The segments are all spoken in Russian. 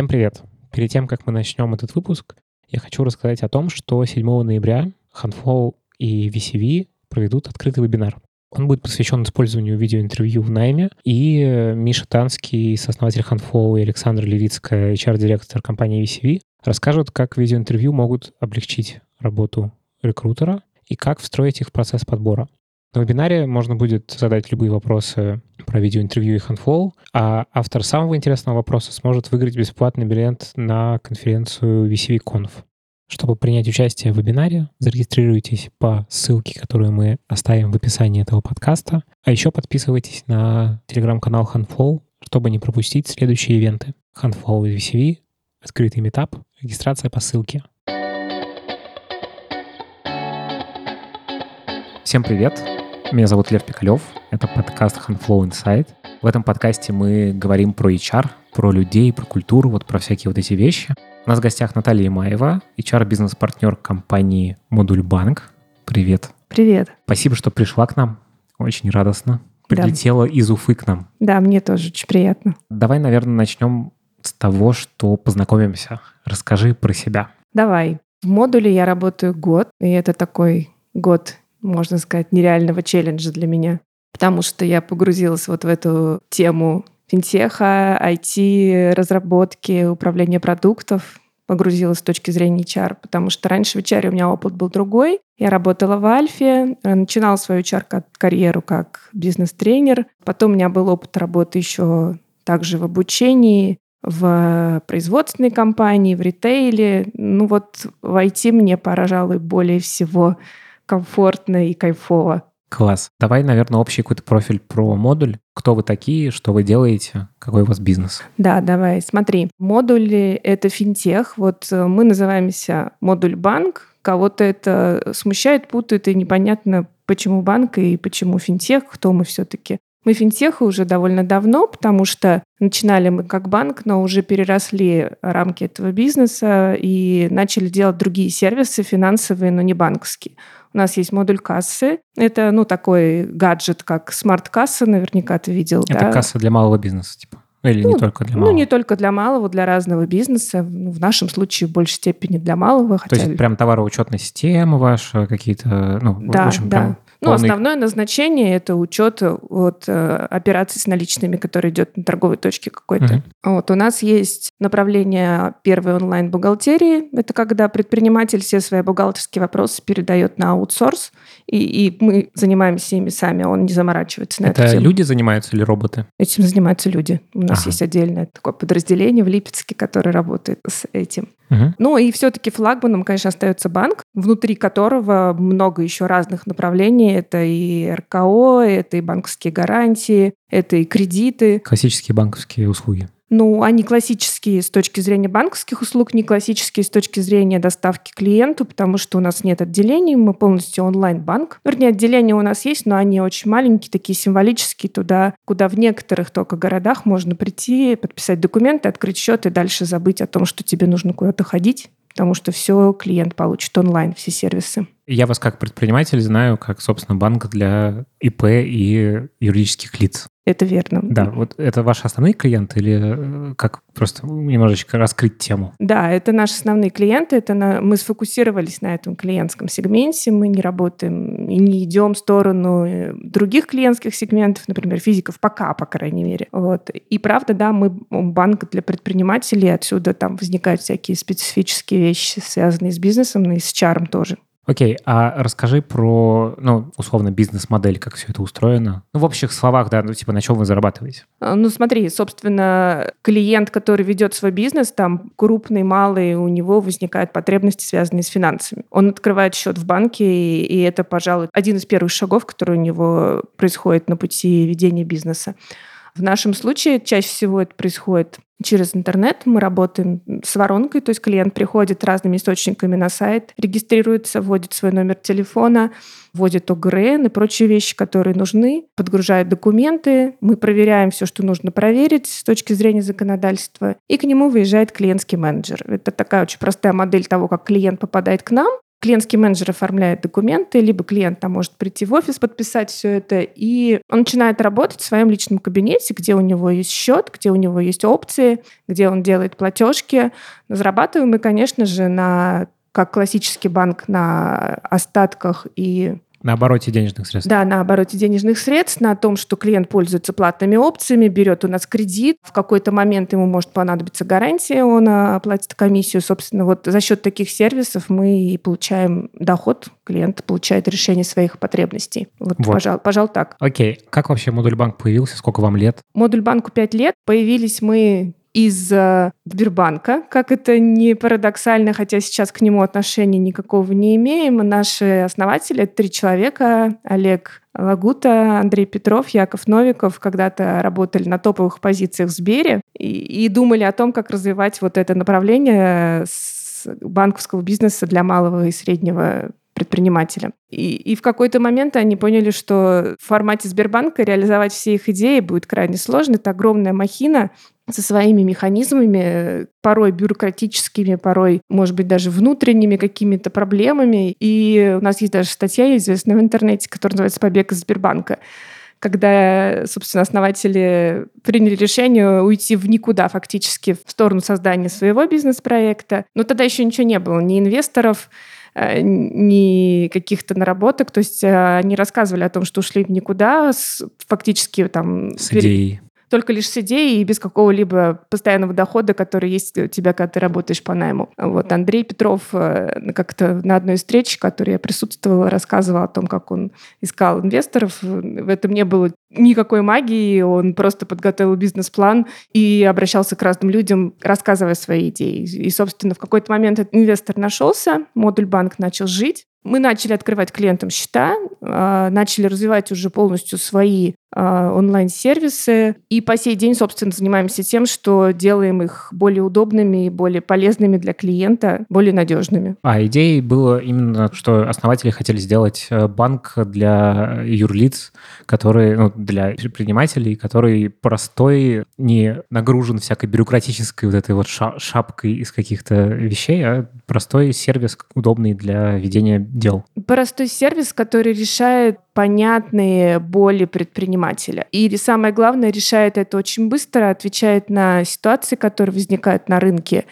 Всем привет! Перед тем, как мы начнем этот выпуск, я хочу рассказать о том, что 7 ноября Handflow и VCV проведут открытый вебинар. Он будет посвящен использованию видеоинтервью в найме, и Миша Танский, сооснователь Handflow, и Александр Левицкая, HR-директор компании VCV, расскажут, как видеоинтервью могут облегчить работу рекрутера и как встроить их в процесс подбора. На вебинаре можно будет задать любые вопросы про видеоинтервью и handfall, а автор самого интересного вопроса сможет выиграть бесплатный билет на конференцию VCV-Conf. Чтобы принять участие в вебинаре, зарегистрируйтесь по ссылке, которую мы оставим в описании этого подкаста, а еще подписывайтесь на телеграм-канал Handfall, чтобы не пропустить следующие ивенты. Handfall VCV, открытый метап, регистрация по ссылке. Всем привет! Меня зовут Лев Пикалев. Это подкаст Handflow Insight. В этом подкасте мы говорим про HR, про людей, про культуру, вот про всякие вот эти вещи. У нас в гостях Наталья Имаева, HR-бизнес-партнер компании Модуль Банк. Привет. Привет. Спасибо, что пришла к нам. Очень радостно. Прилетела да. из Уфы к нам. Да, мне тоже очень приятно. Давай, наверное, начнем с того, что познакомимся. Расскажи про себя. Давай. В модуле я работаю год, и это такой год можно сказать, нереального челленджа для меня. Потому что я погрузилась вот в эту тему финтеха, IT, разработки, управления продуктов, погрузилась с точки зрения HR, потому что раньше в HR у меня опыт был другой. Я работала в Альфе, начинала свою HR-карьеру как бизнес-тренер. Потом у меня был опыт работы еще также в обучении, в производственной компании, в ритейле. Ну вот в IT мне, пожалуй, более всего комфортно и кайфово. Класс. Давай, наверное, общий какой-то профиль про модуль. Кто вы такие, что вы делаете, какой у вас бизнес? Да, давай, смотри. Модули — это финтех. Вот э, мы называемся модуль банк. Кого-то это смущает, путает, и непонятно, почему банк и почему финтех, кто мы все-таки. Мы финтех уже довольно давно, потому что начинали мы как банк, но уже переросли рамки этого бизнеса и начали делать другие сервисы финансовые, но не банковские. У нас есть модуль кассы. Это, ну, такой гаджет, как смарт-касса, наверняка ты видел. Это да? касса для малого бизнеса, типа? Или ну, не только для малого? Ну, не только для малого, для разного бизнеса. Ну, в нашем случае в большей степени для малого. Хотя... То есть прям товароучетная система ваша, какие-то, ну, да, в общем, да. прям ну, основное назначение это учет от э, операций с наличными, который идет на торговой точке какой-то. Uh-huh. Вот у нас есть направление первой онлайн бухгалтерии. Это когда предприниматель все свои бухгалтерские вопросы передает на аутсорс, и, и мы занимаемся ими сами, он не заморачивается на это. Это люди занимаются или роботы? Этим занимаются люди. У нас ага. есть отдельное такое подразделение в Липецке, которое работает с этим. Угу. Ну и все-таки флагманом, конечно, остается банк, внутри которого много еще разных направлений. Это и РКО, это и банковские гарантии, это и кредиты. Классические банковские услуги. Ну, они классические с точки зрения банковских услуг, не классические с точки зрения доставки клиенту, потому что у нас нет отделений, мы полностью онлайн-банк. Вернее, отделения у нас есть, но они очень маленькие, такие символические, туда, куда в некоторых только городах можно прийти, подписать документы, открыть счет и дальше забыть о том, что тебе нужно куда-то ходить, потому что все клиент получит онлайн, все сервисы. Я вас как предприниматель знаю, как, собственно, банк для ИП и юридических лиц. Это верно. Да, вот это ваши основные клиенты или э, как просто немножечко раскрыть тему? Да, это наши основные клиенты. Это на... Мы сфокусировались на этом клиентском сегменте. Мы не работаем и не идем в сторону э, других клиентских сегментов, например, физиков, пока, по крайней мере. Вот. И правда, да, мы банк для предпринимателей. Отсюда там возникают всякие специфические вещи, связанные с бизнесом и с чаром тоже. Окей, а расскажи про, ну, условно, бизнес-модель, как все это устроено. Ну, в общих словах, да, ну, типа, на чем вы зарабатываете? А, ну, смотри, собственно, клиент, который ведет свой бизнес, там, крупный, малый, у него возникают потребности, связанные с финансами. Он открывает счет в банке, и, и это, пожалуй, один из первых шагов, который у него происходит на пути ведения бизнеса. В нашем случае чаще всего это происходит через интернет. Мы работаем с воронкой, то есть клиент приходит разными источниками на сайт, регистрируется, вводит свой номер телефона, вводит ОГРН и прочие вещи, которые нужны, подгружает документы, мы проверяем все, что нужно проверить с точки зрения законодательства, и к нему выезжает клиентский менеджер. Это такая очень простая модель того, как клиент попадает к нам, Клиентский менеджер оформляет документы, либо клиент там может прийти в офис, подписать все это, и он начинает работать в своем личном кабинете, где у него есть счет, где у него есть опции, где он делает платежки. Зарабатываем мы, конечно же, на как классический банк на остатках и на обороте денежных средств. Да, на обороте денежных средств, на том, что клиент пользуется платными опциями, берет у нас кредит, в какой-то момент ему может понадобиться гарантия, он а, оплатит комиссию. Собственно, вот за счет таких сервисов мы и получаем доход, клиент получает решение своих потребностей. Вот, вот. Пожалуй, пожалуй, так. Окей. Как вообще модуль банк появился? Сколько вам лет? Модуль банку 5 лет. Появились мы из э, Сбербанка, как это не парадоксально, хотя сейчас к нему отношения никакого не имеем. Наши основатели — это три человека. Олег Лагута, Андрей Петров, Яков Новиков когда-то работали на топовых позициях в Сбере и, и думали о том, как развивать вот это направление с банковского бизнеса для малого и среднего предпринимателя. И, и в какой-то момент они поняли, что в формате Сбербанка реализовать все их идеи будет крайне сложно. Это огромная махина, со своими механизмами, порой бюрократическими, порой, может быть, даже внутренними какими-то проблемами. И у нас есть даже статья известная в интернете, которая называется «Побег из Сбербанка», когда, собственно, основатели приняли решение уйти в никуда фактически в сторону создания своего бизнес-проекта. Но тогда еще ничего не было, ни инвесторов, ни каких-то наработок. То есть э, они рассказывали о том, что ушли в никуда, фактически там... С идеей только лишь с идеей и без какого-либо постоянного дохода, который есть у тебя, когда ты работаешь по найму. Вот Андрей Петров э, как-то на одной встрече, в которой я присутствовала, рассказывал о том, как он искал инвесторов. В этом не было никакой магии, он просто подготовил бизнес-план и обращался к разным людям, рассказывая свои идеи. И, собственно, в какой-то момент этот инвестор нашелся, модуль банк начал жить, мы начали открывать клиентам счета, а, начали развивать уже полностью свои онлайн-сервисы. И по сей день, собственно, занимаемся тем, что делаем их более удобными и более полезными для клиента, более надежными. А идеей было именно, что основатели хотели сделать э, банк для юрлиц, который, ну, для предпринимателей, который простой, не нагружен всякой бюрократической вот этой вот шапкой из каких-то вещей, а простой сервис, удобный для ведения дел. Простой сервис, который решает понятные боли предпринимателя. И самое главное, решает это очень быстро, отвечает на ситуации, которые возникают на рынке,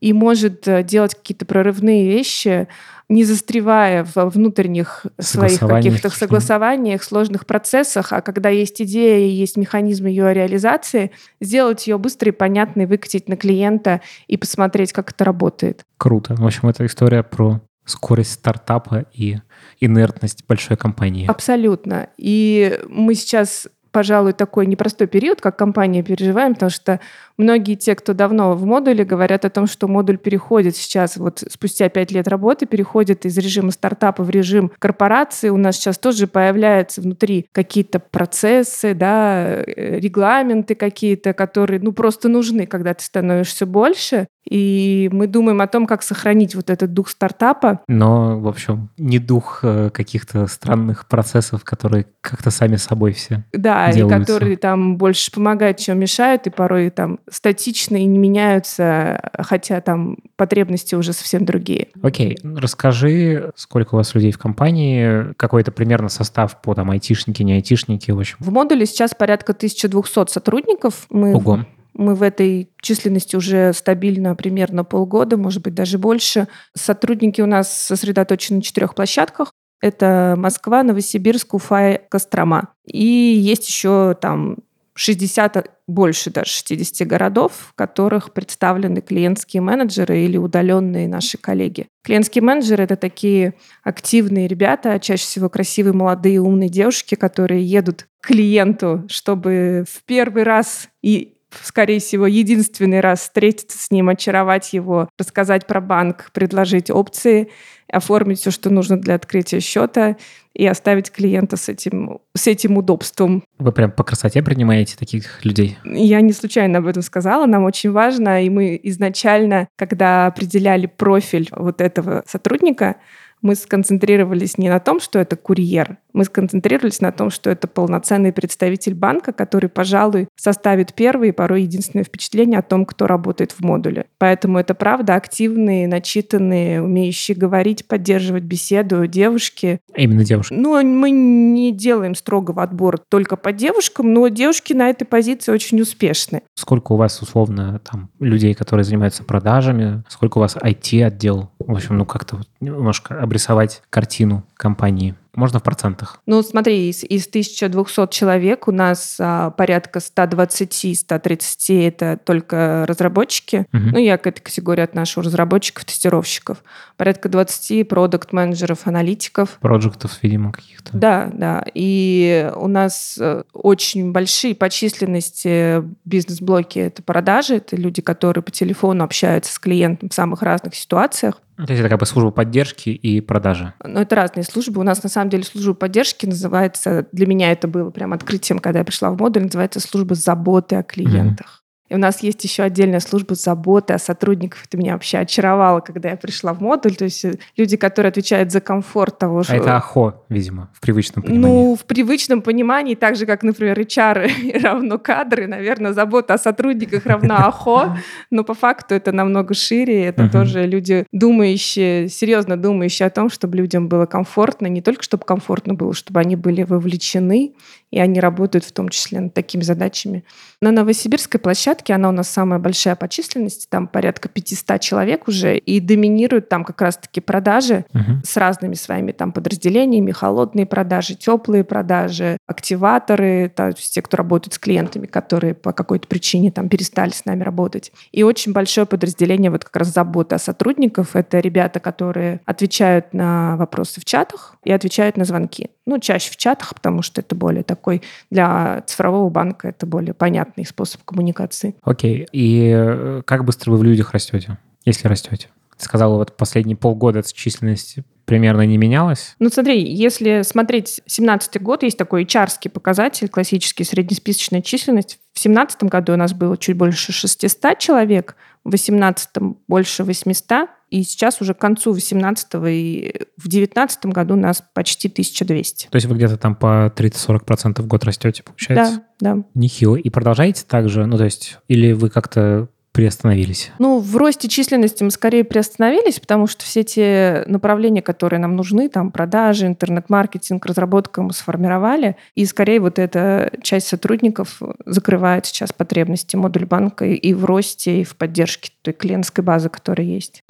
и может э, делать какие-то прорывные вещи, не застревая в внутренних своих каких-то согласованиях, сложных процессах, а когда есть идея и есть механизм ее реализации, сделать ее быстро и понятной, выкатить на клиента и посмотреть, как это работает. Круто. В общем, это история про скорость стартапа и инертность большой компании. Абсолютно. И мы сейчас пожалуй, такой непростой период, как компания переживаем, потому что многие те, кто давно в модуле, говорят о том, что модуль переходит сейчас, вот спустя пять лет работы, переходит из режима стартапа в режим корпорации. У нас сейчас тоже появляются внутри какие-то процессы, да, э, регламенты какие-то, которые, ну, просто нужны, когда ты становишься больше. И мы думаем о том, как сохранить вот этот дух стартапа. Но, в общем, не дух э, каких-то странных процессов, которые как-то сами собой все Да, делаются. и которые там больше помогают, чем мешают, и порой там статичны и не меняются, хотя там потребности уже совсем другие. Окей, расскажи, сколько у вас людей в компании, какой это примерно состав по там айтишники, не айтишники, в общем. В модуле сейчас порядка 1200 сотрудников. Мы Ого. Мы в этой численности уже стабильно примерно полгода, может быть, даже больше. Сотрудники у нас сосредоточены на четырех площадках. Это Москва, Новосибирск, Уфа, Кострома. И есть еще там 60, больше даже 60 городов, в которых представлены клиентские менеджеры или удаленные наши коллеги. Клиентские менеджеры — это такие активные ребята, чаще всего красивые, молодые, умные девушки, которые едут к клиенту, чтобы в первый раз и скорее всего, единственный раз встретиться с ним, очаровать его, рассказать про банк, предложить опции, оформить все, что нужно для открытия счета и оставить клиента с этим, с этим удобством. Вы прям по красоте принимаете таких людей? Я не случайно об этом сказала. Нам очень важно, и мы изначально, когда определяли профиль вот этого сотрудника, мы сконцентрировались не на том, что это курьер, мы сконцентрировались на том, что это полноценный представитель банка, который, пожалуй, составит первое и порой единственное впечатление о том, кто работает в модуле. Поэтому это правда активные, начитанные, умеющие говорить, поддерживать беседу девушки. Именно девушки. Ну, мы не делаем строгого отбора только по девушкам, но девушки на этой позиции очень успешны. Сколько у вас, условно, там, людей, которые занимаются продажами? Сколько у вас IT-отдел? В общем, ну, как-то вот немножко обрисовать картину компании. Можно в процентах? Ну, смотри, из, из 1200 человек у нас а, порядка 120-130 это только разработчики. Угу. Ну, я к этой категории отношу разработчиков, тестировщиков. Порядка 20 продукт-менеджеров, аналитиков. Проектов, видимо, каких-то. Да, да. И у нас э, очень большие по численности бизнес-блоки. Это продажи, это люди, которые по телефону общаются с клиентом в самых разных ситуациях. То есть это как бы служба поддержки и продажи. Ну, это разные службы. У нас на самом деле служба поддержки называется, для меня это было прям открытием, когда я пришла в модуль, называется служба заботы о клиентах. И у нас есть еще отдельная служба заботы о сотрудниках. Это меня вообще очаровало, когда я пришла в модуль. То есть э, люди, которые отвечают за комфорт того, что... А это АХО, видимо, в привычном понимании. Ну, в привычном понимании, так же, как, например, HR равно кадры, наверное, забота о сотрудниках равна АХО. Но по факту это намного шире. Это тоже люди, думающие, серьезно думающие о том, чтобы людям было комфортно. Не только чтобы комфортно было, чтобы они были вовлечены и они работают в том числе над такими задачами. На Новосибирской площадке, она у нас самая большая по численности, там порядка 500 человек уже, и доминируют там как раз-таки продажи угу. с разными своими там подразделениями, холодные продажи, теплые продажи, активаторы, то есть те, кто работает с клиентами, которые по какой-то причине там перестали с нами работать. И очень большое подразделение вот как раз заботы о сотрудников. Это ребята, которые отвечают на вопросы в чатах и отвечают на звонки. Ну, чаще в чатах, потому что это более такой для цифрового банка это более понятный способ коммуникации. Окей. И э, как быстро вы в людях растете, если растете? Ты сказала, вот последние полгода численность примерно не менялась? Ну, смотри, если смотреть 17 год, есть такой hr показатель, классический среднесписочная численность. В 17 году у нас было чуть больше 600 человек, в 18 больше 800, и сейчас уже к концу 18 и в 19 году нас почти 1200. То есть вы где-то там по 30-40% в год растете, получается? Да, да. Нехило. И продолжаете так же? Ну, то есть, или вы как-то приостановились? Ну, в росте численности мы скорее приостановились, потому что все те направления, которые нам нужны, там продажи, интернет-маркетинг, разработка мы сформировали, и скорее вот эта часть сотрудников закрывает сейчас потребности модуль банка и в росте, и в поддержке той клиентской базы, которая есть.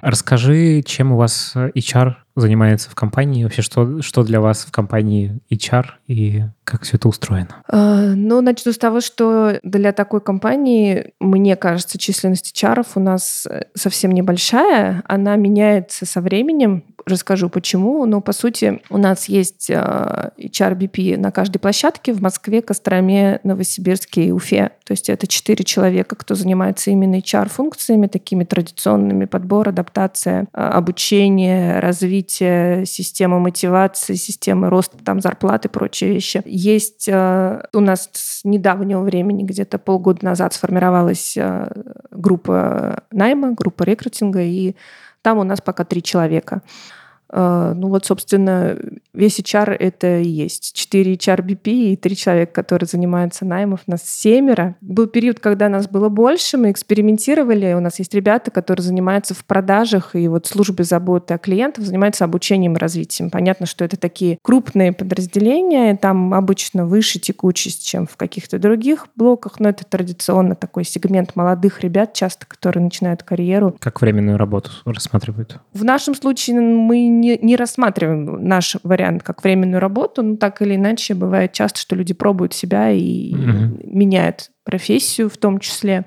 Расскажи, чем у вас HR занимается в компании, вообще что, что для вас в компании HR и как все это устроено? А, ну, начну с того, что для такой компании, мне кажется, численность HR у нас э, совсем небольшая. Она меняется со временем. Расскажу почему. Но, по сути, у нас есть HR-BP а, на каждой площадке в Москве, Костроме, Новосибирске и Уфе. То есть это четыре человека, кто занимается именно HR-функциями, такими традиционными, подбор, адаптация, а, обучение, развитие, система мотивации, система роста там, зарплаты и прочие вещи. Есть э, у нас с недавнего времени, где-то полгода назад сформировалась э, группа найма, группа рекрутинга, и там у нас пока три человека. А, ну вот, собственно, весь HR это и есть. Четыре HR BP и три человека, которые занимаются наймом. Нас семеро. Был период, когда нас было больше, мы экспериментировали. У нас есть ребята, которые занимаются в продажах и вот службе заботы о клиентах, занимаются обучением и развитием. Понятно, что это такие крупные подразделения, там обычно выше текучесть, чем в каких-то других блоках, но это традиционно такой сегмент молодых ребят, часто, которые начинают карьеру. Как временную работу рассматривают? В нашем случае мы не, не рассматриваем наш вариант как временную работу, но так или иначе бывает часто, что люди пробуют себя и угу. меняют профессию в том числе.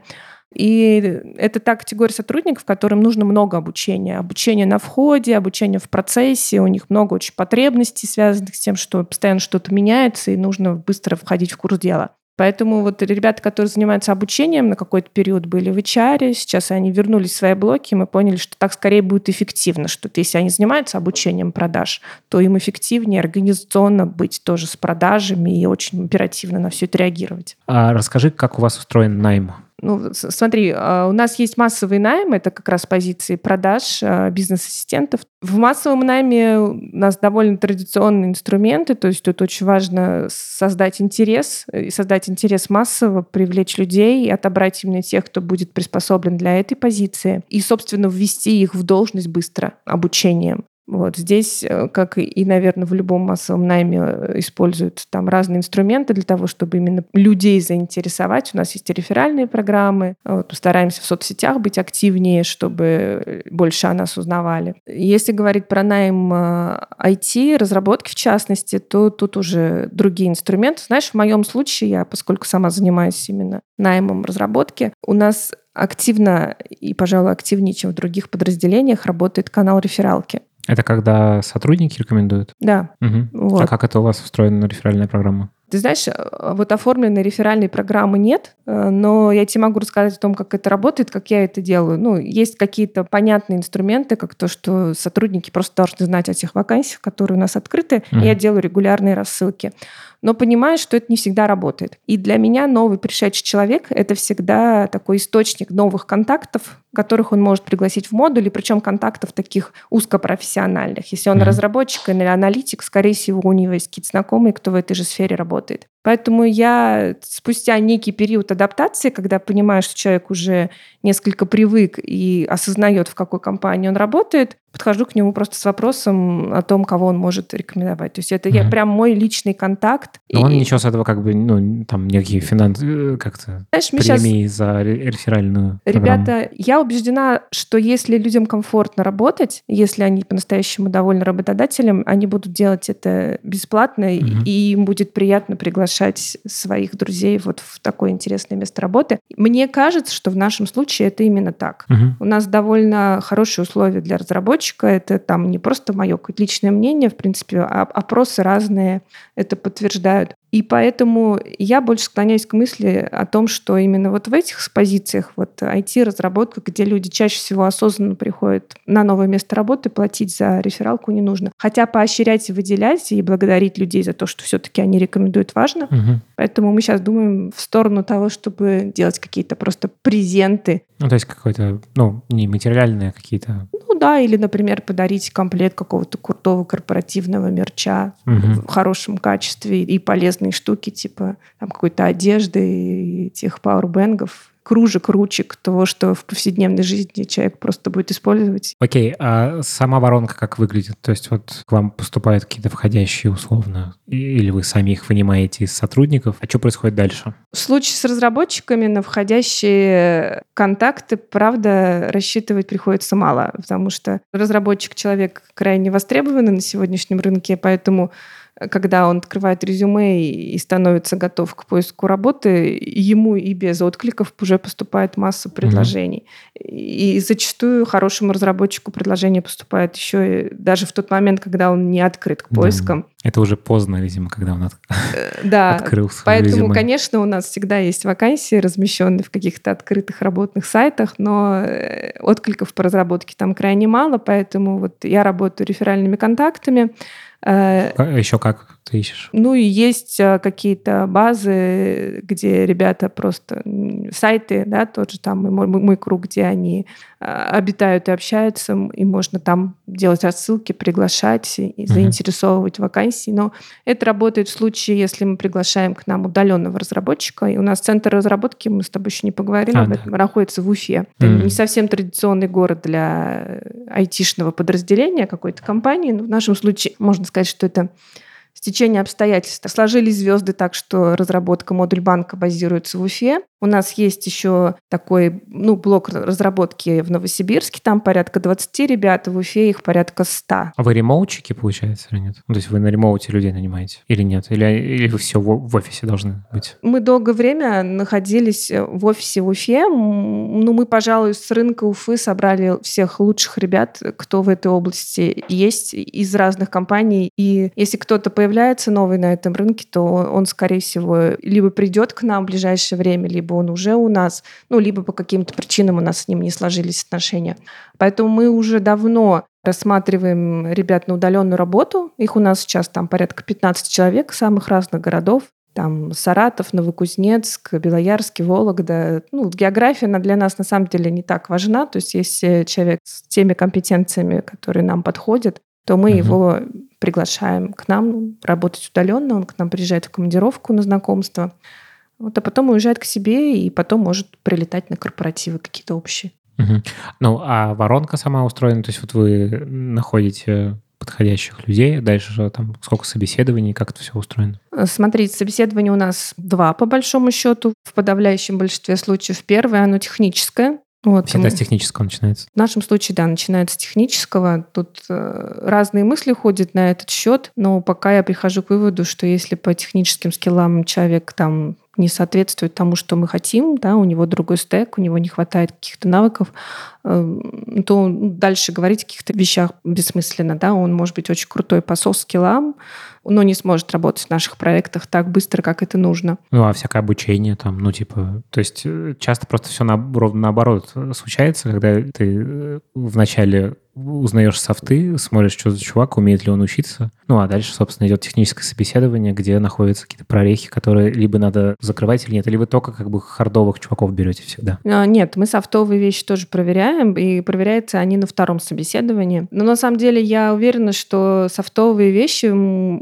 И это та категория сотрудников, которым нужно много обучения. Обучение на входе, обучение в процессе. У них много очень потребностей, связанных с тем, что постоянно что-то меняется, и нужно быстро входить в курс дела. Поэтому вот ребята, которые занимаются обучением, на какой-то период были в HR, сейчас они вернулись в свои блоки, и мы поняли, что так скорее будет эффективно, что если они занимаются обучением продаж, то им эффективнее организационно быть тоже с продажами и очень оперативно на все это реагировать. А расскажи, как у вас устроен найм? Ну, смотри, а, у нас есть массовый найм, это как раз позиции продаж а, бизнес-ассистентов. В массовом найме у нас довольно традиционные инструменты, то есть тут очень важно создать интерес, и создать интерес массово, привлечь людей и отобрать именно тех, кто будет приспособлен для этой позиции, и, собственно, ввести их в должность быстро обучением. Вот здесь, э, как и, наверное, в любом массовом найме э, используют там разные инструменты для того, чтобы именно людей заинтересовать. У нас есть реферальные программы. Вот, стараемся в соцсетях быть активнее, чтобы э, больше о нас узнавали. Если говорить про найм IT, разработки в частности, то тут уже другие инструменты. Знаешь, в моем случае, я, поскольку сама занимаюсь именно наймом разработки, у нас активно и, пожалуй, активнее, чем в других подразделениях, работает канал рефералки. Это когда сотрудники рекомендуют? Да. Угу. Вот. А как это у вас устроена реферальная программа? Ты знаешь, э, вот оформленной реферальной программы нет, э, но я тебе могу рассказать о том, как это работает, как я это делаю. Ну, есть какие-то понятные инструменты, как то, что сотрудники просто должны знать о тех вакансиях, которые у нас открыты. Mm-hmm. Я делаю регулярные рассылки но понимаю, что это не всегда работает. И для меня новый пришедший человек — это всегда такой источник новых контактов, которых он может пригласить в модуль, и причем контактов таких узкопрофессиональных. Если он mm-hmm. разработчик или аналитик, скорее всего, у него есть какие-то знакомые, кто в этой же сфере работает. Поэтому я спустя некий период адаптации, когда понимаю, что человек уже несколько привык и осознает, в какой компании он работает, подхожу к нему просто с вопросом о том, кого он может рекомендовать. То есть это mm-hmm. я прям мой личный контакт. Но и... он ничего с этого как бы, ну, там никакие финансы, э, как-то Знаешь, премии сейчас... за реферальную Ребята, программу. я убеждена, что если людям комфортно работать, если они по-настоящему довольны работодателем, они будут делать это бесплатно, mm-hmm. и им будет приятно приглашать своих друзей вот в такое интересное место работы. Мне кажется, что в нашем случае это именно так. Mm-hmm. У нас довольно хорошие условия для разработчика. Это там не просто мое личное мнение, в принципе, а опросы разные это подтверждают. И поэтому я больше склоняюсь к мысли о том, что именно вот в этих позициях, вот IT-разработка, где люди чаще всего осознанно приходят на новое место работы, платить за рефералку не нужно. Хотя поощрять и выделять и благодарить людей за то, что все-таки они рекомендуют, важно. Угу. Поэтому мы сейчас думаем в сторону того, чтобы делать какие-то просто презенты. Ну, то есть какой-то, ну, не материальные а какие-то... Да, или, например, подарить комплект какого-то крутого корпоративного мерча угу. в хорошем качестве и интересные штуки, типа там какой-то одежды и тех пауэрбэнгов, кружек, ручек, того, что в повседневной жизни человек просто будет использовать. Окей, а сама воронка как выглядит? То есть вот к вам поступают какие-то входящие условно, или вы сами их вынимаете из сотрудников? А что происходит дальше? В случае с разработчиками на входящие контакты, правда, рассчитывать приходится мало, потому что разработчик человек крайне востребованный на сегодняшнем рынке, поэтому когда он открывает резюме и становится готов к поиску работы, ему и без откликов уже поступает масса предложений. Mm-hmm. И зачастую хорошему разработчику предложение поступает еще и даже в тот момент, когда он не открыт к поискам. Да. Это уже поздно, видимо, когда он от... Э, да, открыл свой Поэтому, резюме. конечно, у нас всегда есть вакансии, размещенные в каких-то открытых работных сайтах, но э, откликов по разработке там крайне мало, поэтому вот я работаю реферальными контактами, Еще как ты ищешь? Ну и есть э, какие-то базы, где ребята просто сайты, да, тот же там мой, мой круг, где они э, обитают и общаются, и можно там делать рассылки, приглашать и заинтересовывать mm-hmm. вакансии. Но это работает в случае, если мы приглашаем к нам удаленного разработчика. И у нас центр разработки, мы с тобой еще не поговорили а, об этом, да. находится в Уфе. Это mm-hmm. не совсем традиционный город для айтишного подразделения какой-то компании, но в нашем случае можно сказать, что это стечение обстоятельств. Сложились звезды так, что разработка модуль банка базируется в Уфе. У нас есть еще такой ну, блок разработки в Новосибирске, там порядка 20 ребят, в Уфе их порядка 100. А вы ремоутчики, получается, или нет? Ну, то есть вы на ремоуте людей нанимаете или нет? Или, или вы все в, в офисе должны быть? Мы долгое время находились в офисе в Уфе. Ну, мы, пожалуй, с рынка Уфы собрали всех лучших ребят, кто в этой области есть, из разных компаний. И если кто-то появляется новый на этом рынке, то он, скорее всего, либо придет к нам в ближайшее время, либо он уже у нас, ну, либо по каким-то причинам у нас с ним не сложились отношения. Поэтому мы уже давно рассматриваем ребят на удаленную работу. Их у нас сейчас там порядка 15 человек самых разных городов. там Саратов, Новокузнецк, Белоярский, Вологда. Ну, география она для нас на самом деле не так важна. То есть если человек с теми компетенциями, которые нам подходят, то мы угу. его приглашаем к нам работать удаленно, он к нам приезжает в командировку на знакомство, вот, а потом уезжает к себе и потом может прилетать на корпоративы какие-то общие. Угу. Ну, а воронка сама устроена, то есть вот вы находите подходящих людей, дальше там сколько собеседований, как это все устроено? Смотрите, собеседований у нас два по большому счету. В подавляющем большинстве случаев первое, оно техническое. Вот, Всегда с технического начинается. В нашем случае, да, начинается с технического. Тут э, разные мысли ходят на этот счет, но пока я прихожу к выводу, что если по техническим скиллам человек там не соответствует тому, что мы хотим, да, у него другой стек, у него не хватает каких-то навыков, эм, то дальше говорить о каких-то вещах бессмысленно. Да? Он может быть очень крутой по софт-скиллам, но не сможет работать в наших проектах так быстро, как это нужно. Ну, а всякое обучение там, ну, типа, то есть э, часто просто все на, ровно наоборот случается, когда ты э, вначале узнаешь софты, смотришь, что за чувак, умеет ли он учиться. Ну, а дальше, собственно, идет техническое собеседование, где находятся какие-то прорехи, которые либо надо закрывать или нет, либо только как бы хардовых чуваков берете всегда. А, нет, мы софтовые вещи тоже проверяем, и проверяются они на втором собеседовании. Но на самом деле я уверена, что софтовые вещи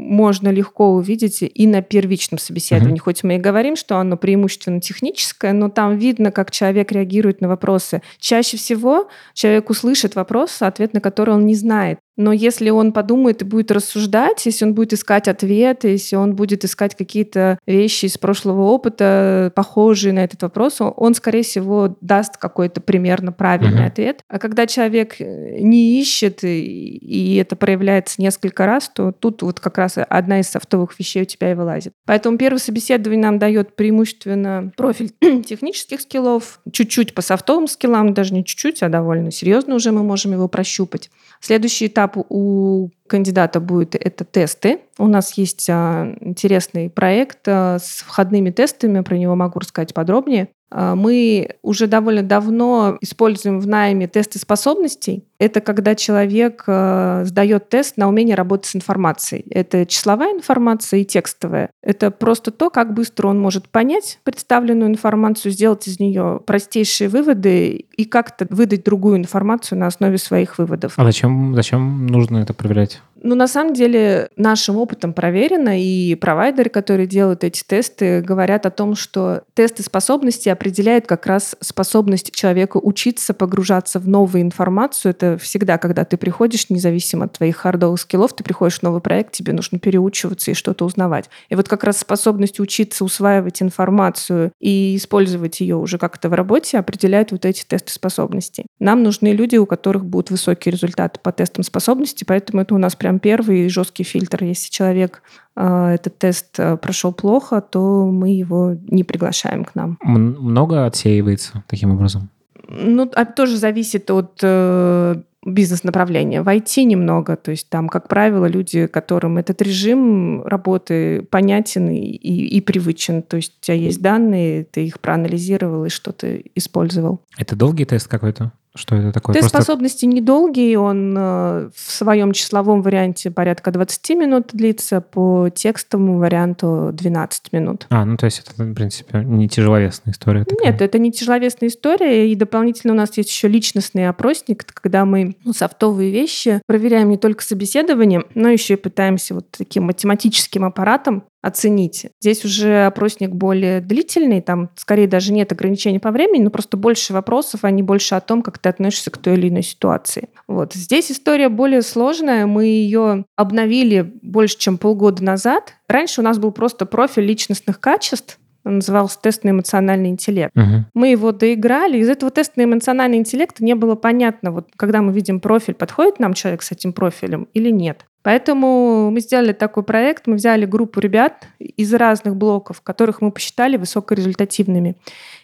можно легко увидеть и на первичном собеседовании. Uh-huh. Хоть мы и говорим, что оно преимущественно техническое, но там видно, как человек реагирует на вопросы. Чаще всего человек услышит вопрос, ответ на который он не знает. Но если он подумает и будет рассуждать, если он будет искать ответы, если он будет искать какие-то вещи из прошлого опыта, похожие на этот вопрос, он, скорее всего, даст какой-то примерно правильный mm-hmm. ответ. А когда человек э, не ищет, и это проявляется несколько раз, то тут вот как раз одна из софтовых вещей у тебя и вылазит. Поэтому первое собеседование нам дает преимущественно профиль технических скиллов, чуть-чуть по софтовым скиллам, даже не чуть-чуть, а довольно серьезно уже мы можем его прощупать. Следующий этап у кандидата будет это тесты. У нас есть а, интересный проект а, с входными тестами, про него могу рассказать подробнее. А, мы уже довольно давно используем в найме тесты способностей. Это когда человек сдает тест на умение работать с информацией. Это числовая информация и текстовая. Это просто то, как быстро он может понять представленную информацию, сделать из нее простейшие выводы и как-то выдать другую информацию на основе своих выводов. А зачем, зачем нужно это проверять? Grazie. Ну, на самом деле, нашим опытом проверено, и провайдеры, которые делают эти тесты, говорят о том, что тесты способности определяют как раз способность человека учиться, погружаться в новую информацию. Это всегда, когда ты приходишь, независимо от твоих хардовых скиллов, ты приходишь в новый проект, тебе нужно переучиваться и что-то узнавать. И вот как раз способность учиться усваивать информацию и использовать ее уже как-то в работе определяют вот эти тесты способностей. Нам нужны люди, у которых будут высокие результаты по тестам способностей, поэтому это у нас прям первый жесткий фильтр. Если человек э, этот тест э, прошел плохо, то мы его не приглашаем к нам. Много отсеивается таким образом? Ну, а тоже зависит от э, бизнес-направления. В IT немного, то есть там, как правило, люди, которым этот режим работы понятен и, и, и привычен. То есть у тебя есть данные, ты их проанализировал и что-то использовал. Это долгий тест какой-то? Что это такое? Тест Просто... способности недолгий, он э, в своем числовом варианте порядка 20 минут длится, по текстовому варианту 12 минут. А, ну то есть это, в принципе, не тяжеловесная история. Такая. Нет, это не тяжеловесная история, и дополнительно у нас есть еще личностный опросник, когда мы ну, софтовые вещи проверяем не только собеседованием, но еще и пытаемся вот таким математическим аппаратом оценить. Здесь уже опросник более длительный, там скорее даже нет ограничений по времени, но просто больше вопросов, а не больше о том, как ты относишься к той или иной ситуации. Вот. Здесь история более сложная, мы ее обновили больше, чем полгода назад. Раньше у нас был просто профиль личностных качеств, он назывался тест на эмоциональный интеллект. Uh-huh. Мы его доиграли. Из этого теста на эмоциональный интеллект не было понятно, вот когда мы видим профиль, подходит нам человек с этим профилем или нет. Поэтому мы сделали такой проект, мы взяли группу ребят из разных блоков, которых мы посчитали высокорезультативными,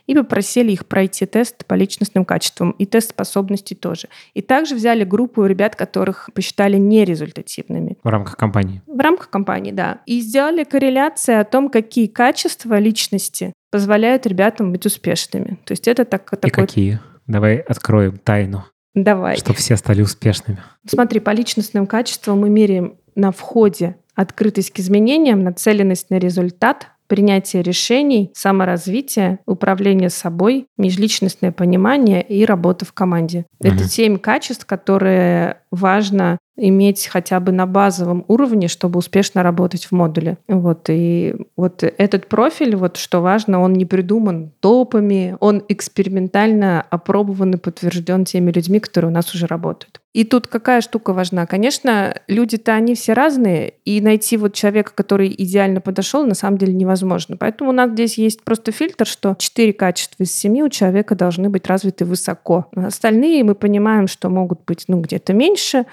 и попросили их пройти тест по личностным качествам и тест способностей тоже. И также взяли группу ребят, которых посчитали нерезультативными. В рамках компании? В рамках компании, да. И сделали корреляцию о том, какие качества личности позволяют ребятам быть успешными. То есть это так, такой... И какие? Давай откроем тайну. Давай. Чтобы все стали успешными. Смотри, по личностным качествам мы меряем на входе открытость к изменениям, нацеленность на результат, принятие решений, саморазвитие, управление собой, межличностное понимание и работа в команде. Угу. Это семь качеств, которые важно иметь хотя бы на базовом уровне, чтобы успешно работать в модуле. Вот, и вот этот профиль, вот что важно, он не придуман топами, он экспериментально опробован и подтвержден теми людьми, которые у нас уже работают. И тут какая штука важна? Конечно, люди-то они все разные, и найти вот человека, который идеально подошел, на самом деле невозможно. Поэтому у нас здесь есть просто фильтр, что четыре качества из семи у человека должны быть развиты высоко. Остальные мы понимаем, что могут быть ну, где-то меньше,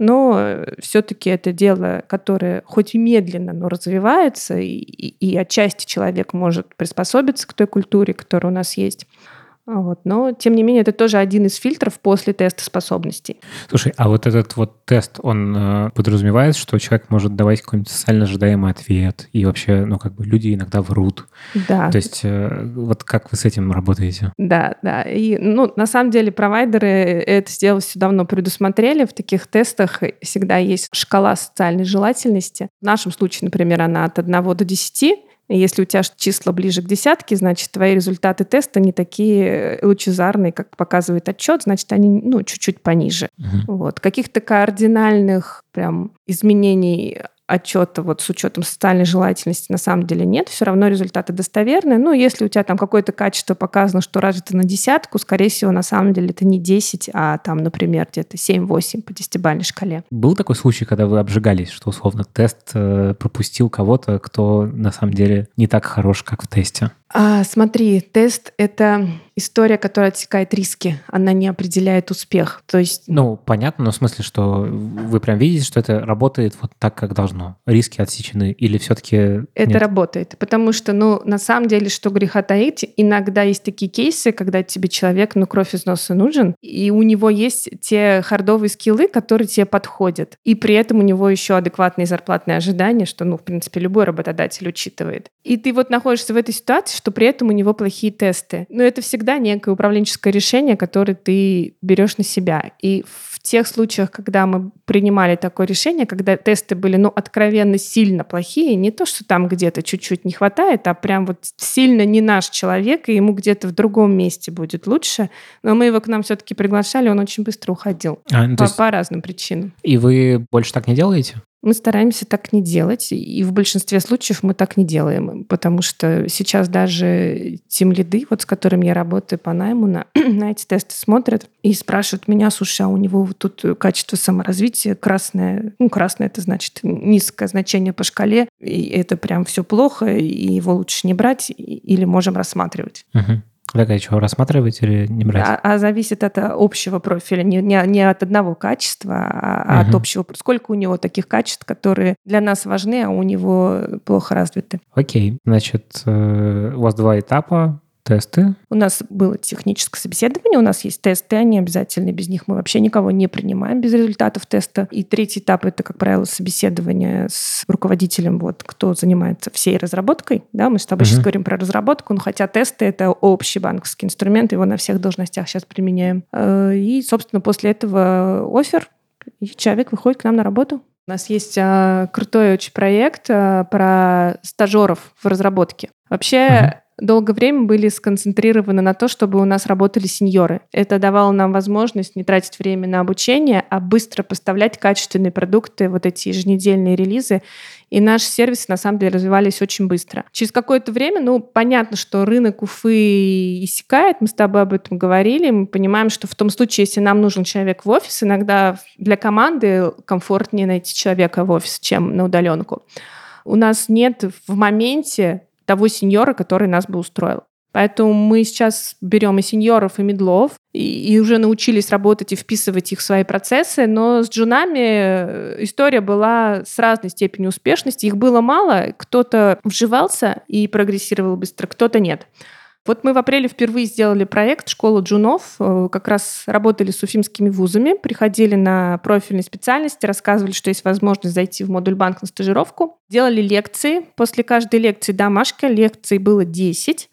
но э, все-таки это дело, которое хоть и медленно, но развивается, и, и, и отчасти человек может приспособиться к той культуре, которая у нас есть. Вот. Но, тем не менее, это тоже один из фильтров после теста способностей. Слушай, а вот этот вот тест, он э, подразумевает, что человек может давать какой-нибудь социально ожидаемый ответ, и вообще, ну, как бы люди иногда врут. Да. То есть э, вот как вы с этим работаете? Да, да. И, ну, на самом деле, провайдеры это сделали все давно предусмотрели. В таких тестах всегда есть шкала социальной желательности. В нашем случае, например, она от 1 до 10, если у тебя числа ближе к десятке, значит, твои результаты теста не такие лучезарные, как показывает отчет, значит, они ну, чуть-чуть пониже. Угу. Вот. Каких-то кардинальных прям изменений отчета вот с учетом социальной желательности на самом деле нет, все равно результаты достоверные. Ну, если у тебя там какое-то качество показано, что развито на десятку, скорее всего, на самом деле это не 10, а там, например, где-то 7-8 по десятибалльной шкале. Был такой случай, когда вы обжигались, что условно тест э, пропустил кого-то, кто на самом деле не так хорош, как в тесте? А, смотри, тест — это история, которая отсекает риски, она не определяет успех. То есть... Ну, понятно, но в смысле, что вы прям видите, что это работает вот так, как должно. Риски отсечены или все-таки Это нет? работает, потому что, ну, на самом деле, что греха таить, иногда есть такие кейсы, когда тебе человек, ну, кровь из носа нужен, и у него есть те хардовые скиллы, которые тебе подходят, и при этом у него еще адекватные зарплатные ожидания, что, ну, в принципе, любой работодатель учитывает. И ты вот находишься в этой ситуации, что при этом у него плохие тесты. Но это всегда некое управленческое решение, которое ты берешь на себя. И в тех случаях, когда мы принимали такое решение, когда тесты были, ну, откровенно сильно плохие, не то, что там где-то чуть-чуть не хватает, а прям вот сильно не наш человек, и ему где-то в другом месте будет лучше, но мы его к нам все-таки приглашали, он очень быстро уходил. А, ну, по, есть... по разным причинам. И вы больше так не делаете? Мы стараемся так не делать, и в большинстве случаев мы так не делаем, потому что сейчас даже тем лиды, вот с которыми я работаю по найму, на, на эти тесты смотрят и спрашивают меня, слушай, а у него вот тут качество саморазвития красное, ну, красное это значит низкое значение по шкале, и это прям все плохо, и его лучше не брать, или можем рассматривать. Угу. Так, а что, рассматривать или не брать? А, а зависит от общего профиля, не, не, не от одного качества, а угу. от общего. Сколько у него таких качеств, которые для нас важны, а у него плохо развиты. Окей, значит, э, у вас два этапа тесты? У нас было техническое собеседование, у нас есть тесты, они обязательны, без них мы вообще никого не принимаем без результатов теста. И третий этап — это, как правило, собеседование с руководителем, вот, кто занимается всей разработкой. Да, мы с тобой угу. сейчас говорим про разработку, но хотя тесты — это общий банковский инструмент, его на всех должностях сейчас применяем. Э, и, собственно, после этого офер, и человек выходит к нам на работу. У нас есть а, крутой очень проект а, про стажеров в разработке. Вообще, долгое время были сконцентрированы на то, чтобы у нас работали сеньоры. Это давало нам возможность не тратить время на обучение, а быстро поставлять качественные продукты, вот эти еженедельные релизы. И наши сервисы, на самом деле, развивались очень быстро. Через какое-то время, ну, понятно, что рынок Уфы иссякает, мы с тобой об этом говорили, мы понимаем, что в том случае, если нам нужен человек в офис, иногда для команды комфортнее найти человека в офис, чем на удаленку. У нас нет в моменте того сеньора, который нас бы устроил. Поэтому мы сейчас берем и сеньоров, и медлов, и, и уже научились работать и вписывать их в свои процессы, но с джунами э, история была с разной степенью успешности. Их было мало, кто-то вживался и прогрессировал быстро, кто-то нет. Вот мы в апреле впервые сделали проект «Школа джунов». Э, как раз работали с уфимскими вузами, приходили на профильные специальности, рассказывали, что есть возможность зайти в модуль банк на стажировку. Делали лекции. После каждой лекции домашка. Лекций было 10.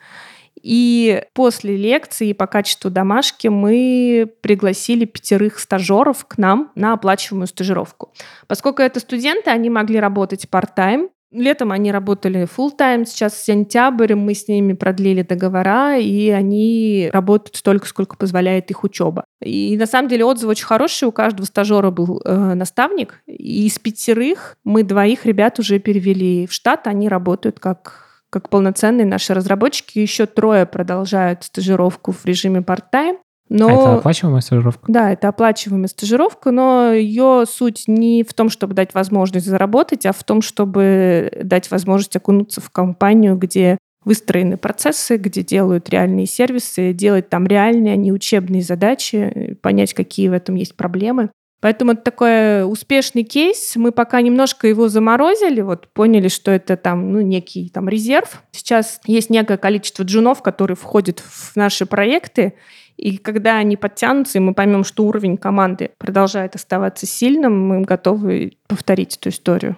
И после лекции по качеству домашки мы пригласили пятерых стажеров к нам на оплачиваемую стажировку. Поскольку это студенты, они могли работать part-time, Летом они работали full time, сейчас сентябрь, мы с ними продлили договора, и они работают столько, сколько позволяет их учеба. И на самом деле отзывы очень хорошие, у каждого стажера был э, наставник, и из пятерых мы двоих ребят уже перевели в штат, они работают как как полноценные наши разработчики. Еще трое продолжают стажировку в режиме part-time. Но... А это оплачиваемая стажировка? Да, это оплачиваемая стажировка, но ее суть не в том, чтобы дать возможность заработать, а в том, чтобы дать возможность окунуться в компанию, где выстроены процессы, где делают реальные сервисы, делать там реальные, а не учебные задачи, понять, какие в этом есть проблемы. Поэтому это такой успешный кейс. Мы пока немножко его заморозили, вот поняли, что это там ну, некий там резерв. Сейчас есть некое количество джунов, которые входят в наши проекты, и когда они подтянутся, и мы поймем, что уровень команды продолжает оставаться сильным, мы готовы повторить эту историю.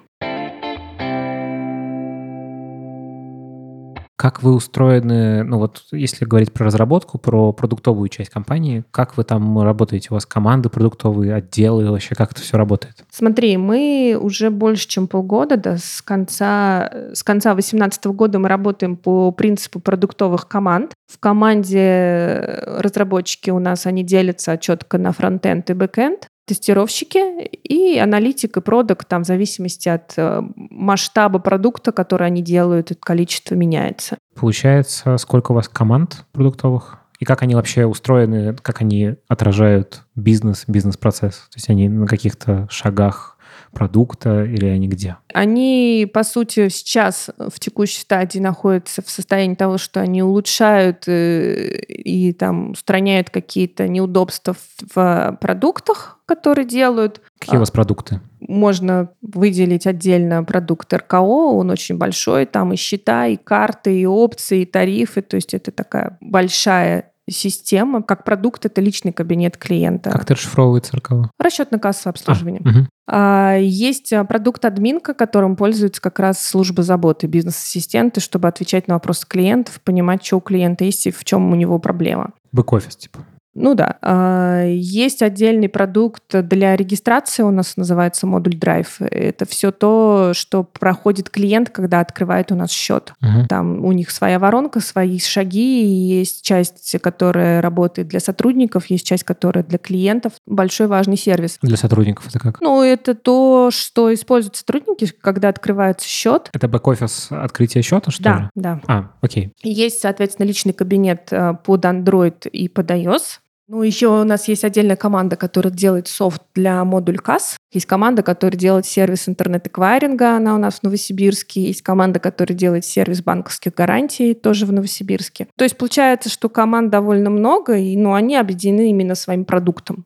Как вы устроены, ну вот если говорить про разработку, про продуктовую часть компании, как вы там работаете? У вас команды продуктовые, отделы, вообще как это все работает? Смотри, мы уже больше, чем полгода, да, с конца с конца 2018 года мы работаем по принципу продуктовых команд. В команде разработчики у нас, они делятся четко на фронтенд и бэкенд тестировщики и аналитик и продукт, там в зависимости от э, масштаба продукта, который они делают, это количество меняется. Получается, сколько у вас команд продуктовых? И как они вообще устроены, как они отражают бизнес, бизнес-процесс? То есть они на каких-то шагах продукта или они где? Они, по сути, сейчас в текущей стадии находятся в состоянии того, что они улучшают э, и там устраняют какие-то неудобства в продуктах, которые делают. Какие у вас продукты? Можно выделить отдельно продукт РКО, он очень большой, там и счета, и карты, и опции, и тарифы, то есть это такая большая система, как продукт это личный кабинет клиента. Как это расшифровывается РКО? Расчетно-кассовое обслуживание. А, угу. а, есть а, продукт админка, которым пользуется как раз служба заботы, бизнес-ассистенты, чтобы отвечать на вопросы клиентов, понимать, что у клиента есть и в чем у него проблема. Бэк-офис, типа. Ну да. А, есть отдельный продукт для регистрации, у нас называется модуль Drive. Это все то, что проходит клиент, когда открывает у нас счет. Угу. Там у них своя воронка, свои шаги, есть часть, которая работает для сотрудников, есть часть, которая для клиентов. Большой важный сервис. Для сотрудников это как? Ну, это то, что используют сотрудники, когда открывается счет. Это бэк-офис открытия счета, что да, ли? Да, А, окей. Есть, соответственно, личный кабинет э, под Android и под iOS. Ну, еще у нас есть отдельная команда, которая делает софт для Модулькассы. Есть команда, которая делает сервис интернет-эквайринга, она у нас в Новосибирске. Есть команда, которая делает сервис банковских гарантий, тоже в Новосибирске. То есть получается, что команд довольно много, и, ну, они объединены именно своим продуктом.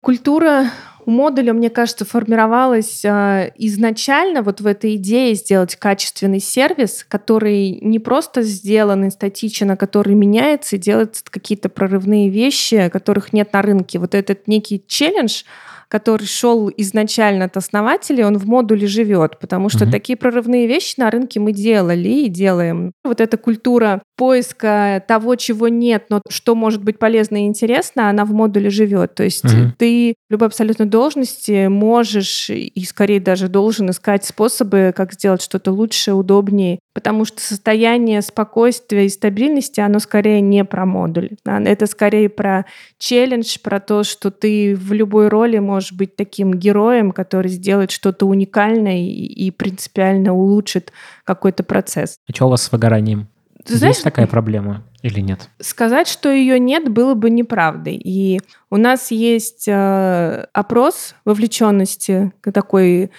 Культура у модуля, мне кажется, формировалась э, изначально вот в этой идее сделать качественный сервис, который не просто сделан и статичен, а который меняется и делает какие-то прорывные вещи, которых нет на рынке. Вот этот некий челлендж, который шел изначально от основателей, он в модуле живет, потому что mm-hmm. такие прорывные вещи на рынке мы делали и делаем. Вот эта культура поиска того, чего нет, но что может быть полезно и интересно, она в модуле живет. То есть mm-hmm. ты в любой абсолютно должности можешь и скорее даже должен искать способы, как сделать что-то лучше, удобнее, потому что состояние спокойствия и стабильности, оно скорее не про модуль. Это скорее про челлендж, про то, что ты в любой роли можешь быть таким героем, который сделает что-то уникальное и, и принципиально улучшит какой-то процесс. А что у вас с выгоранием? Ты знаешь, Есть такая проблема или нет? Сказать, что ее нет, было бы неправдой. И у нас есть э, опрос вовлеченности такой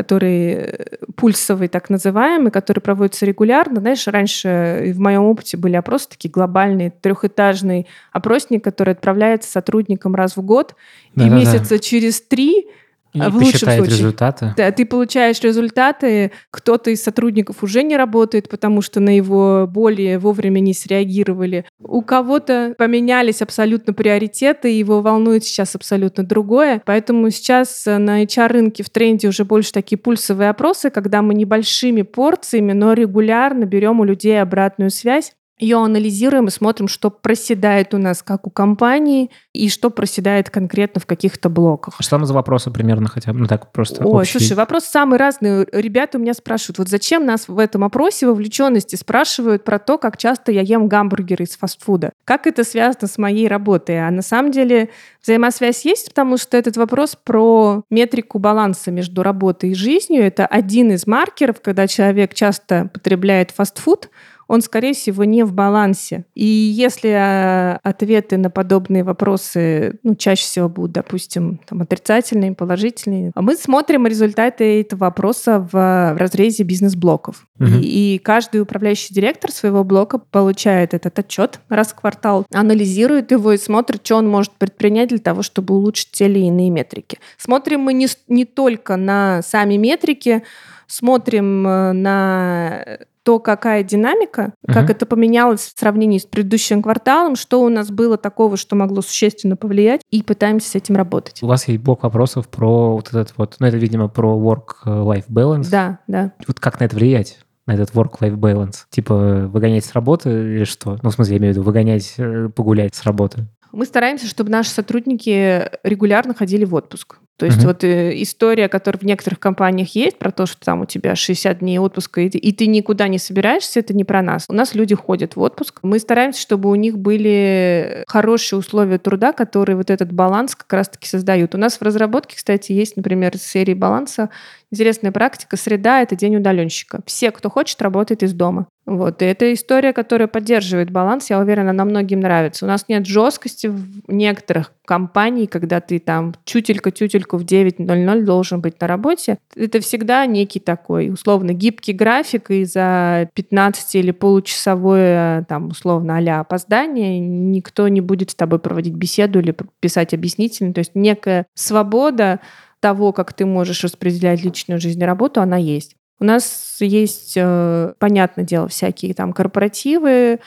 который э, пульсовый, так называемый, который проводится регулярно. Знаешь, раньше в моем опыте были опросы такие глобальные, трехэтажный опросник, который отправляется сотрудникам раз в год, да, и да, месяца да. через три и в лучшем случае. результаты. Да, ты получаешь результаты. Кто-то из сотрудников уже не работает, потому что на его более вовремя не среагировали. У кого-то поменялись абсолютно приоритеты, его волнует сейчас абсолютно другое. Поэтому сейчас на HR-рынке в тренде уже больше такие пульсовые опросы, когда мы небольшими порциями, но регулярно берем у людей обратную связь ее анализируем и смотрим, что проседает у нас как у компании и что проседает конкретно в каких-то блоках. А что там за вопросы примерно хотя бы? Ну так просто Ой, общий. слушай, вопрос самый разный. Ребята у меня спрашивают, вот зачем нас в этом опросе вовлеченности спрашивают про то, как часто я ем гамбургеры из фастфуда? Как это связано с моей работой? А на самом деле взаимосвязь есть, потому что этот вопрос про метрику баланса между работой и жизнью. Это один из маркеров, когда человек часто потребляет фастфуд, он, скорее всего, не в балансе. И если а, ответы на подобные вопросы, ну, чаще всего будут, допустим, там, отрицательные, положительные, мы смотрим результаты этого вопроса в, в разрезе бизнес-блоков. Угу. И, и каждый управляющий директор своего блока получает этот отчет раз в квартал, анализирует его и смотрит, что он может предпринять для того, чтобы улучшить те или иные метрики. Смотрим мы не, не только на сами метрики, смотрим э, на то, какая динамика, uh-huh. как это поменялось в сравнении с предыдущим кварталом, что у нас было такого, что могло существенно повлиять, и пытаемся с этим работать. У вас есть блок вопросов про вот этот вот, ну это, видимо, про work-life balance. Да, да. Вот как на это влиять? на этот work-life balance? Типа выгонять с работы или что? Ну, в смысле, я имею в виду выгонять, э, погулять с работы. Мы стараемся, чтобы наши сотрудники регулярно ходили в отпуск. То есть uh-huh. вот э, история, которая в некоторых компаниях есть, про то, что там у тебя 60 дней отпуска, и и ты никуда не собираешься, это не про нас. У нас люди ходят в отпуск. Мы стараемся, чтобы у них были хорошие условия труда, которые вот этот баланс как раз-таки создают. У нас в разработке, кстати, есть, например, серии баланса интересная практика. Среда — это день удаленщика. Все, кто хочет, работает из дома. Вот. И это история, которая поддерживает баланс. Я уверена, она многим нравится. У нас нет жесткости в некоторых компаний, когда ты там чутелька-тютельку в 9.00 должен быть на работе. Это всегда некий такой условно гибкий график, и за 15 или получасовое там условно а опоздание никто не будет с тобой проводить беседу или писать объяснительно. То есть некая свобода того, как ты можешь распределять личную жизнь и работу, она есть. У нас есть, э, понятное дело, всякие там корпоративы,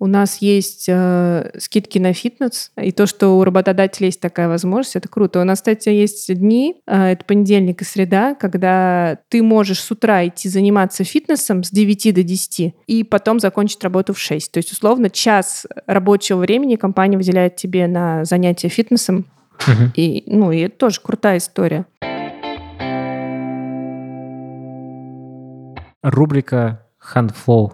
у нас есть э, скидки на фитнес, и то, что у работодателя есть такая возможность, это круто. У нас, кстати, есть дни, э, это понедельник и среда, когда ты можешь с утра идти заниматься фитнесом с 9 до 10 и потом закончить работу в 6. То есть, условно, час рабочего времени компания выделяет тебе на занятие фитнесом, Угу. И, ну, и это тоже крутая история. Рубрика Handflow.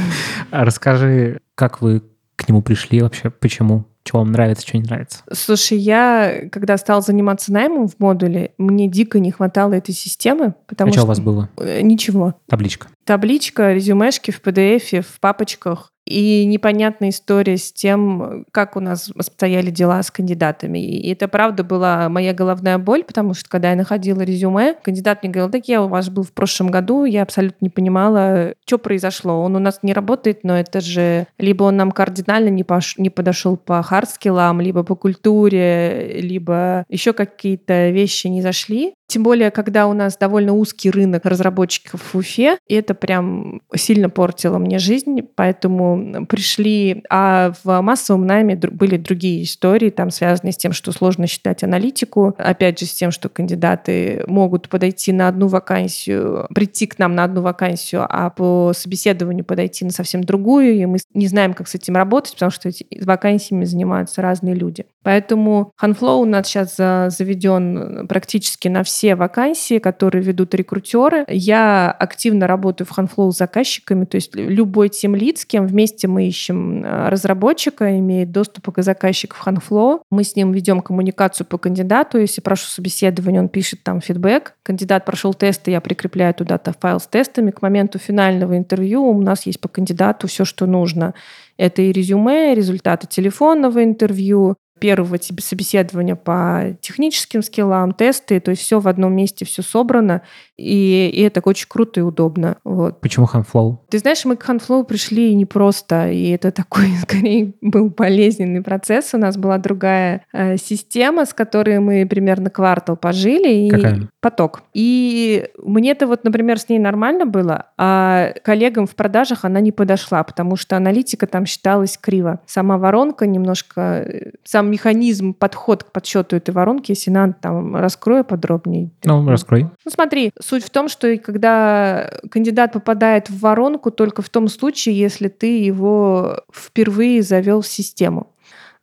Расскажи, как вы к нему пришли вообще, почему? Что вам нравится, что не нравится? Слушай, я, когда стала заниматься наймом в модуле, мне дико не хватало этой системы, потому а что... что у вас было? Э, ничего. Табличка. Табличка, резюмешки в PDF, в папочках и непонятная история с тем, как у нас обстояли дела с кандидатами. И это, правда, была моя головная боль, потому что, когда я находила резюме, кандидат мне говорил, так я у вас был в прошлом году, я абсолютно не понимала, что произошло. Он у нас не работает, но это же либо он нам кардинально не, пош... не подошел по хардскиллам, либо по культуре, либо еще какие-то вещи не зашли. Тем более, когда у нас довольно узкий рынок разработчиков в Уфе, и это прям сильно портило мне жизнь, поэтому пришли... А в массовом найме были другие истории, там связанные с тем, что сложно считать аналитику, опять же, с тем, что кандидаты могут подойти на одну вакансию, прийти к нам на одну вакансию, а по собеседованию подойти на совсем другую, и мы не знаем, как с этим работать, потому что эти вакансиями занимаются разные люди. Поэтому Huntflow у нас сейчас заведен практически на все вакансии, которые ведут рекрутеры. Я активно работаю в Hanflow с заказчиками, то есть любой тем лид, с кем вместе мы ищем э, разработчика, имеет доступ к заказчику в Hanflow. Мы с ним ведем коммуникацию по кандидату. Если прошу собеседование, он пишет там фидбэк. Кандидат прошел тесты, я прикрепляю туда-то файл с тестами. К моменту финального интервью у нас есть по кандидату все, что нужно. Это и резюме, результаты телефонного интервью, первого собеседования по техническим скиллам, тесты, то есть все в одном месте, все собрано, и, и это очень круто и удобно. Вот. Почему Handflow? Ты знаешь, мы к Handflow пришли не просто, и это такой, скорее, был болезненный процесс. У нас была другая э, система, с которой мы примерно квартал пожили. Какая? Поток. И мне-то вот, например, с ней нормально было, а коллегам в продажах она не подошла, потому что аналитика там считалась криво. Сама воронка немножко, э, сам механизм, подход к подсчету этой воронки, если надо, там раскрою подробнее. Ну, раскрой. Ну, смотри, суть в том, что когда кандидат попадает в воронку только в том случае, если ты его впервые завел в систему.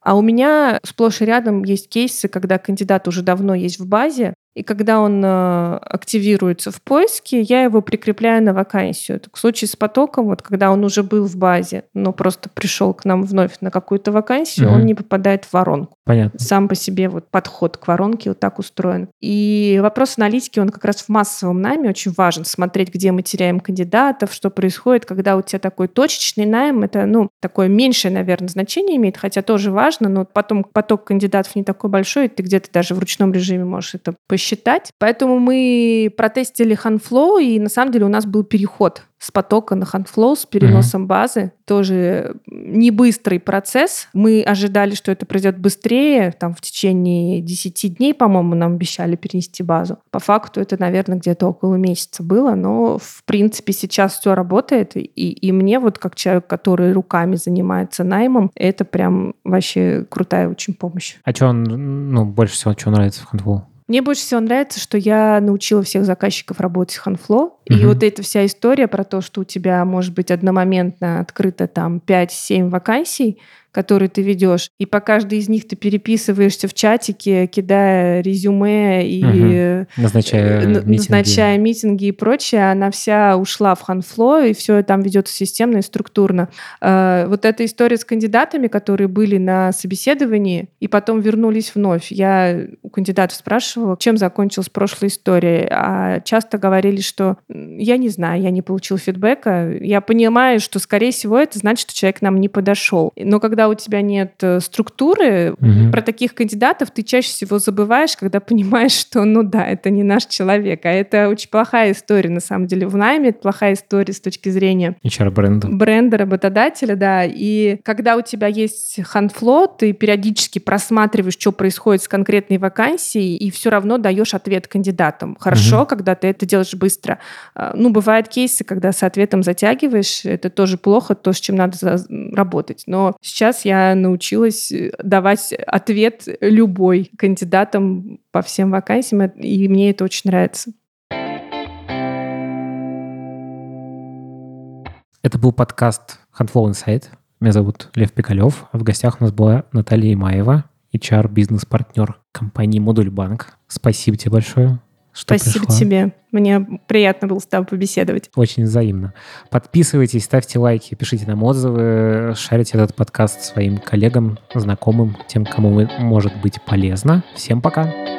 А у меня сплошь и рядом есть кейсы, когда кандидат уже давно есть в базе, и когда он э, активируется в поиске, я его прикрепляю на вакансию. Так, в случае с потоком, вот когда он уже был в базе, но просто пришел к нам вновь на какую-то вакансию, угу. он не попадает в воронку. Понятно. Сам по себе вот подход к воронке вот так устроен. И вопрос аналитики, он как раз в массовом найме очень важен. Смотреть, где мы теряем кандидатов, что происходит, когда у тебя такой точечный найм, это, ну, такое меньшее, наверное, значение имеет, хотя тоже важно, но потом поток кандидатов не такой большой, и ты где-то даже в ручном режиме можешь это посчитать считать. Поэтому мы протестили Ханфлоу, и на самом деле у нас был переход с потока на Handflow с переносом mm-hmm. базы. Тоже не быстрый процесс. Мы ожидали, что это пройдет быстрее. Там в течение 10 дней, по-моему, нам обещали перенести базу. По факту это, наверное, где-то около месяца было. Но, в принципе, сейчас все работает. И, и мне вот как человек, который руками занимается наймом, это прям вообще крутая очень помощь. А что он, ну, больше всего, что нравится в Handflow? Мне больше всего нравится, что я научила всех заказчиков работать с Ханфло. Угу. И вот эта вся история про то, что у тебя может быть одномоментно открыто там 5-7 вакансий, которые ты ведешь, и по каждой из них ты переписываешься в чатике, кидая резюме и угу. назначая, э, митинги. назначая митинги и прочее, она вся ушла в Ханфло, и все там ведется системно и структурно. Э, вот эта история с кандидатами, которые были на собеседовании и потом вернулись вновь. Я у кандидатов спрашивала, чем закончилась прошлая история, а часто говорили, что я не знаю, я не получил фидбэка, я понимаю, что, скорее всего, это значит, что человек нам не подошел. Но когда у тебя нет э, структуры, угу. про таких кандидатов ты чаще всего забываешь, когда понимаешь, что, ну да, это не наш человек, а это очень плохая история, на самом деле, в найме, это плохая история с точки зрения HR-бренда. Бренда, работодателя, да, и когда у тебя есть хандфло, ты периодически просматриваешь, что происходит с конкретной вакансией, и все равно даешь ответ кандидатам. Хорошо, угу. когда ты это делаешь быстро. А, ну, бывают кейсы, когда с ответом затягиваешь, это тоже плохо, то, с чем надо работать. Но сейчас сейчас я научилась э, давать ответ любой кандидатам по всем вакансиям, и мне это очень нравится. Это был подкаст Handflow Insight. Меня зовут Лев Пикалев. В гостях у нас была Наталья Имаева, HR-бизнес-партнер компании Модуль Банк. Спасибо тебе большое что Спасибо пришла. тебе. Мне приятно было с тобой побеседовать. Очень взаимно. Подписывайтесь, ставьте лайки, пишите нам отзывы, шарите этот подкаст своим коллегам, знакомым, тем, кому может быть полезно. Всем пока!